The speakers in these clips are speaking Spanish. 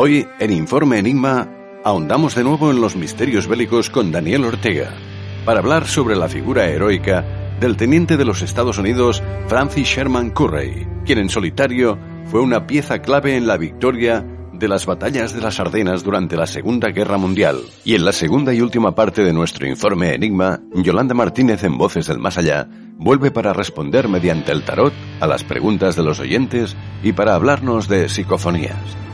Hoy, en Informe Enigma, ahondamos de nuevo en los misterios bélicos con Daniel Ortega, para hablar sobre la figura heroica del teniente de los Estados Unidos Francis Sherman Curray, quien en solitario fue una pieza clave en la victoria de las batallas de las Ardenas durante la Segunda Guerra Mundial. Y en la segunda y última parte de nuestro informe Enigma, Yolanda Martínez en Voces del Más Allá vuelve para responder mediante el tarot a las preguntas de los oyentes y para hablarnos de psicofonías.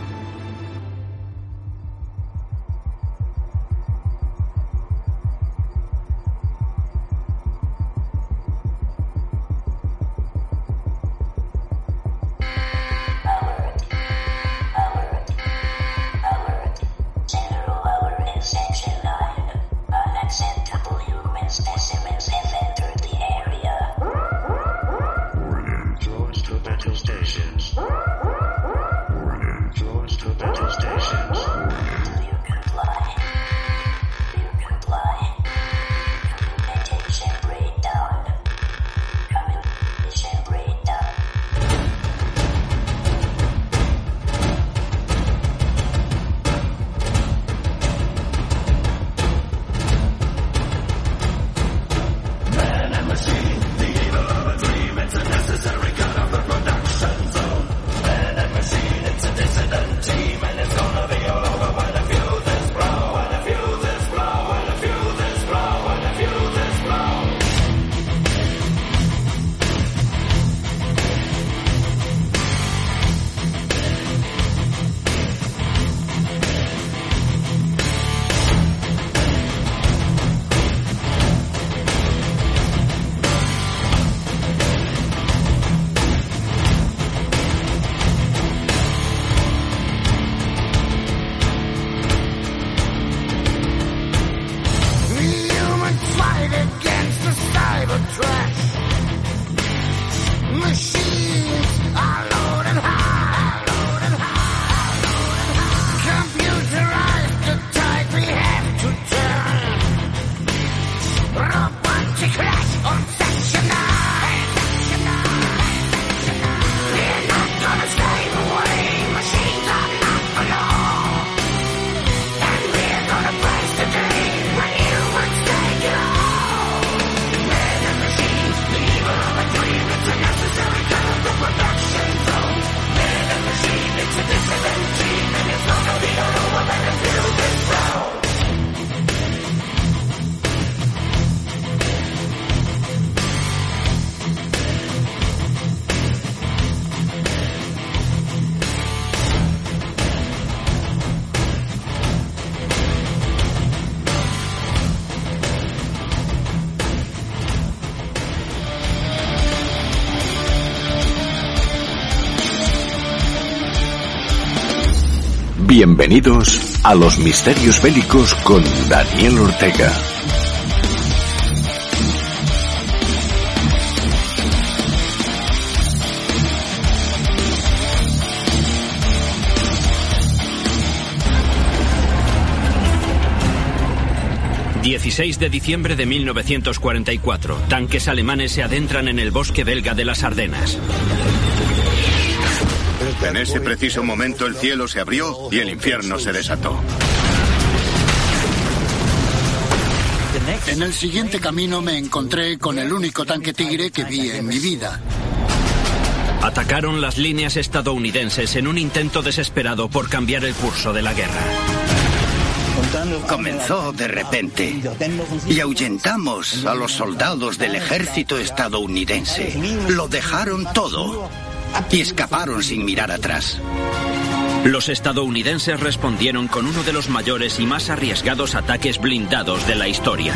Bienvenidos a los Misterios Bélicos con Daniel Ortega. ...16 de diciembre de 1944... ...tanques alemanes se adentran en el bosque belga de las Ardenas... En ese preciso momento el cielo se abrió y el infierno se desató. En el siguiente camino me encontré con el único tanque tigre que vi en mi vida. Atacaron las líneas estadounidenses en un intento desesperado por cambiar el curso de la guerra. Comenzó de repente y ahuyentamos a los soldados del ejército estadounidense. Lo dejaron todo y escaparon sin mirar atrás. Los estadounidenses respondieron con uno de los mayores y más arriesgados ataques blindados de la historia.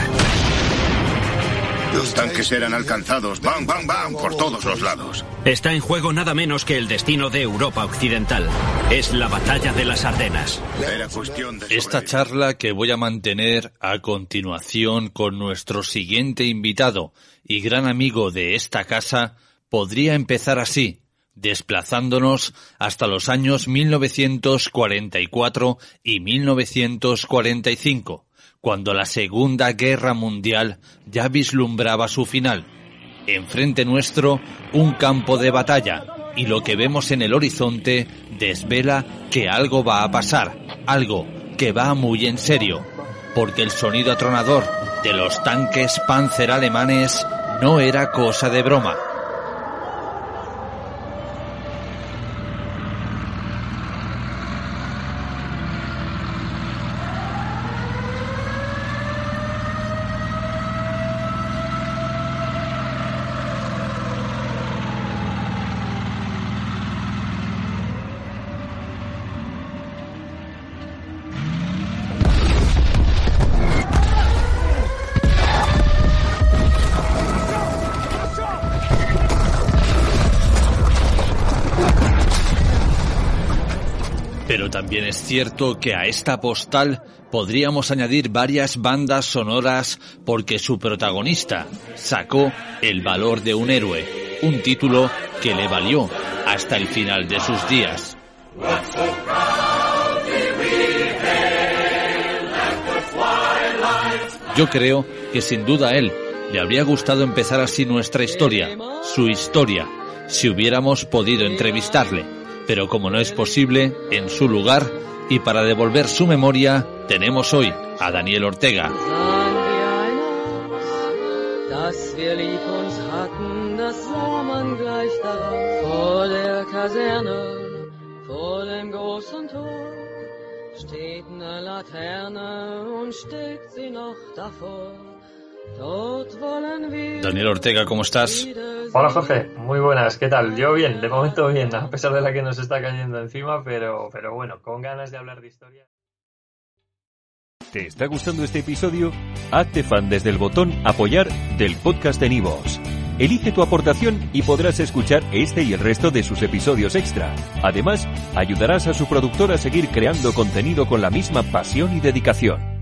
Los tanques eran alcanzados, bam, bam, bam, por todos los lados. Está en juego nada menos que el destino de Europa Occidental. Es la batalla de las Ardenas. Era cuestión de Esta charla que voy a mantener a continuación con nuestro siguiente invitado y gran amigo de esta casa podría empezar así, desplazándonos hasta los años 1944 y 1945 cuando la Segunda Guerra Mundial ya vislumbraba su final. Enfrente nuestro, un campo de batalla, y lo que vemos en el horizonte desvela que algo va a pasar, algo que va muy en serio, porque el sonido atronador de los tanques Panzer alemanes no era cosa de broma. Pero también es cierto que a esta postal podríamos añadir varias bandas sonoras porque su protagonista sacó El valor de un héroe, un título que le valió hasta el final de sus días. Yo creo que sin duda a él le habría gustado empezar así nuestra historia, su historia, si hubiéramos podido entrevistarle. Pero como no es posible, en su lugar y para devolver su memoria, tenemos hoy a Daniel Ortega. Daniel Ortega, ¿cómo estás? Hola Jorge, muy buenas, ¿qué tal? Yo bien, de momento bien, a pesar de la que nos está cayendo encima, pero, pero bueno, con ganas de hablar de historia. ¿Te está gustando este episodio? Hazte fan desde el botón Apoyar del podcast de Nivos. Elige tu aportación y podrás escuchar este y el resto de sus episodios extra. Además, ayudarás a su productor a seguir creando contenido con la misma pasión y dedicación.